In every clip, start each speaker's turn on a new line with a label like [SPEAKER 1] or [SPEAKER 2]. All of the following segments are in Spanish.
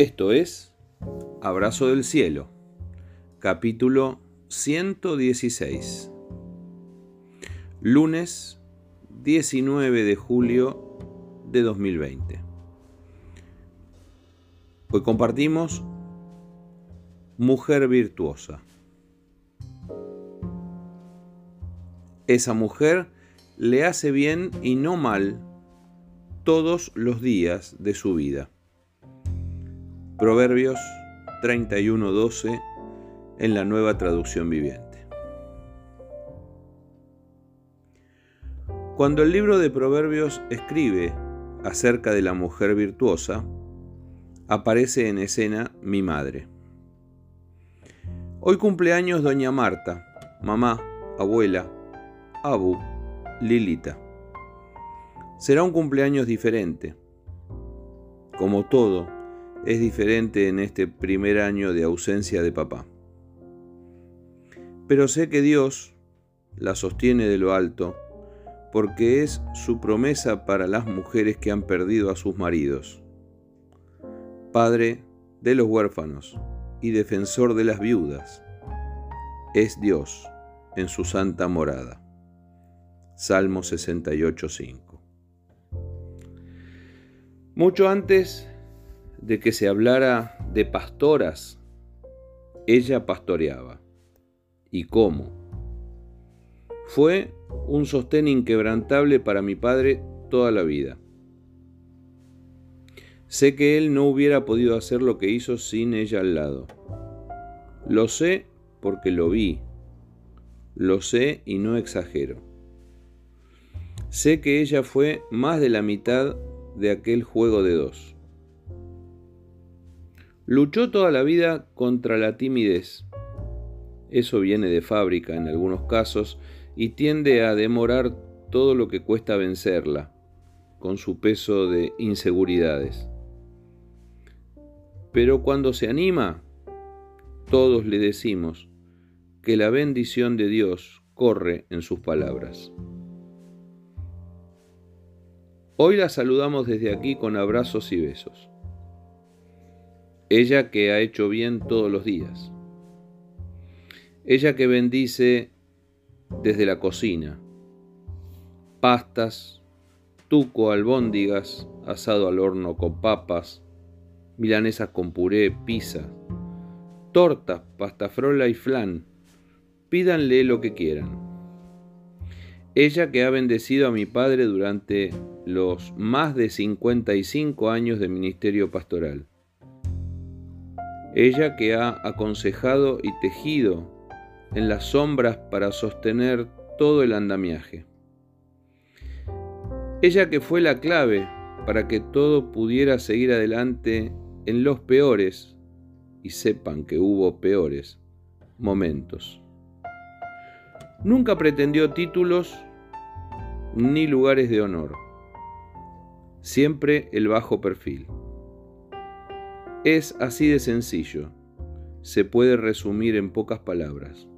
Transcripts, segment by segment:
[SPEAKER 1] Esto es Abrazo del Cielo, capítulo 116, lunes 19 de julio de 2020. Hoy compartimos Mujer Virtuosa. Esa mujer le hace bien y no mal todos los días de su vida. Proverbios 31:12 en la nueva traducción viviente. Cuando el libro de Proverbios escribe acerca de la mujer virtuosa, aparece en escena mi madre. Hoy cumpleaños doña Marta, mamá, abuela, abu, Lilita. Será un cumpleaños diferente. Como todo, es diferente en este primer año de ausencia de papá. Pero sé que Dios la sostiene de lo alto porque es su promesa para las mujeres que han perdido a sus maridos. Padre de los huérfanos y defensor de las viudas, es Dios en su santa morada. Salmo 68.5. Mucho antes de que se hablara de pastoras, ella pastoreaba. ¿Y cómo? Fue un sostén inquebrantable para mi padre toda la vida. Sé que él no hubiera podido hacer lo que hizo sin ella al lado. Lo sé porque lo vi. Lo sé y no exagero. Sé que ella fue más de la mitad de aquel juego de dos. Luchó toda la vida contra la timidez. Eso viene de fábrica en algunos casos y tiende a demorar todo lo que cuesta vencerla, con su peso de inseguridades. Pero cuando se anima, todos le decimos que la bendición de Dios corre en sus palabras. Hoy la saludamos desde aquí con abrazos y besos. Ella que ha hecho bien todos los días. Ella que bendice desde la cocina. Pastas, tuco, albóndigas, asado al horno con papas, milanesas con puré, pizza, tortas, pasta frola y flan. Pídanle lo que quieran. Ella que ha bendecido a mi padre durante los más de 55 años de ministerio pastoral ella que ha aconsejado y tejido en las sombras para sostener todo el andamiaje. Ella que fue la clave para que todo pudiera seguir adelante en los peores, y sepan que hubo peores, momentos. Nunca pretendió títulos ni lugares de honor, siempre el bajo perfil. Es así de sencillo. Se puede resumir en pocas palabras.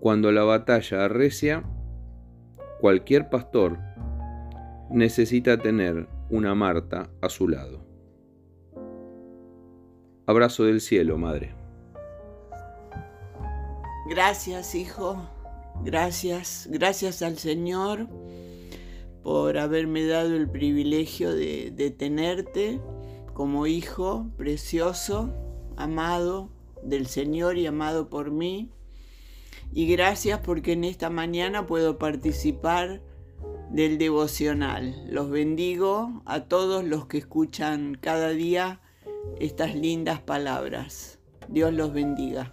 [SPEAKER 1] Cuando la batalla arrecia, cualquier pastor necesita tener una Marta a su lado. Abrazo del cielo, Madre.
[SPEAKER 2] Gracias, hijo. Gracias, gracias al Señor por haberme dado el privilegio de, tenerte como hijo precioso, amado del Señor y amado por mí. Y gracias porque en esta mañana puedo participar del devocional. Los bendigo a todos los que escuchan cada día estas lindas palabras. Dios los bendiga.